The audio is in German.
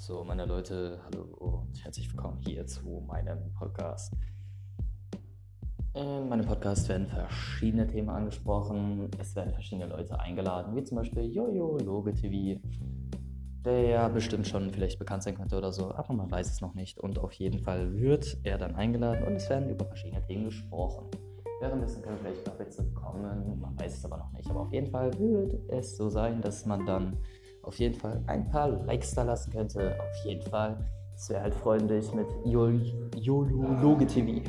So, meine Leute, hallo und herzlich willkommen hier zu meinem Podcast. In meinem Podcast werden verschiedene Themen angesprochen. Es werden verschiedene Leute eingeladen, wie zum Beispiel Jojo Loge TV, der ja bestimmt schon vielleicht bekannt sein könnte oder so, aber man weiß es noch nicht. Und auf jeden Fall wird er dann eingeladen und es werden über verschiedene Themen gesprochen. Währenddessen können vielleicht noch kommen, man weiß es aber noch nicht. Aber auf jeden Fall wird es so sein, dass man dann auf jeden Fall ein paar Likes da lassen könnte. Auf jeden Fall. Es wäre halt freundlich mit Yolo Loge TV.